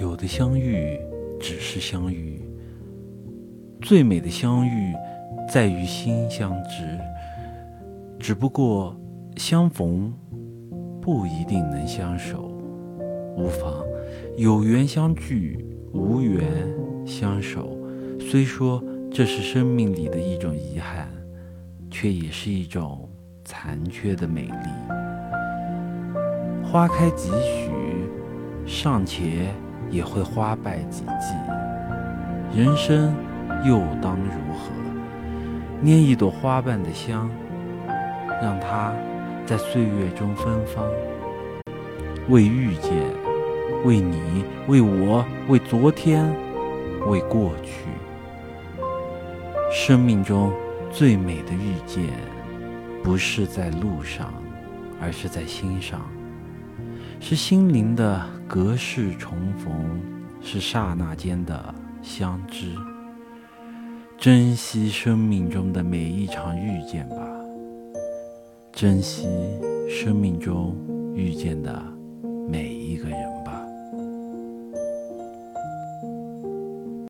有的相遇只是相遇，最美的相遇在于心相知。只不过相逢不一定能相守，无妨，有缘相聚，无缘相守。虽说这是生命里的一种遗憾，却也是一种残缺的美丽。花开几许，尚且也会花败几季。人生又当如何？拈一朵花瓣的香，让它在岁月中芬芳。为遇见，为你，为我，为昨天，为过去。生命中最美的遇见，不是在路上，而是在心上。是心灵的隔世重逢，是刹那间的相知。珍惜生命中的每一场遇见吧，珍惜生命中遇见的每。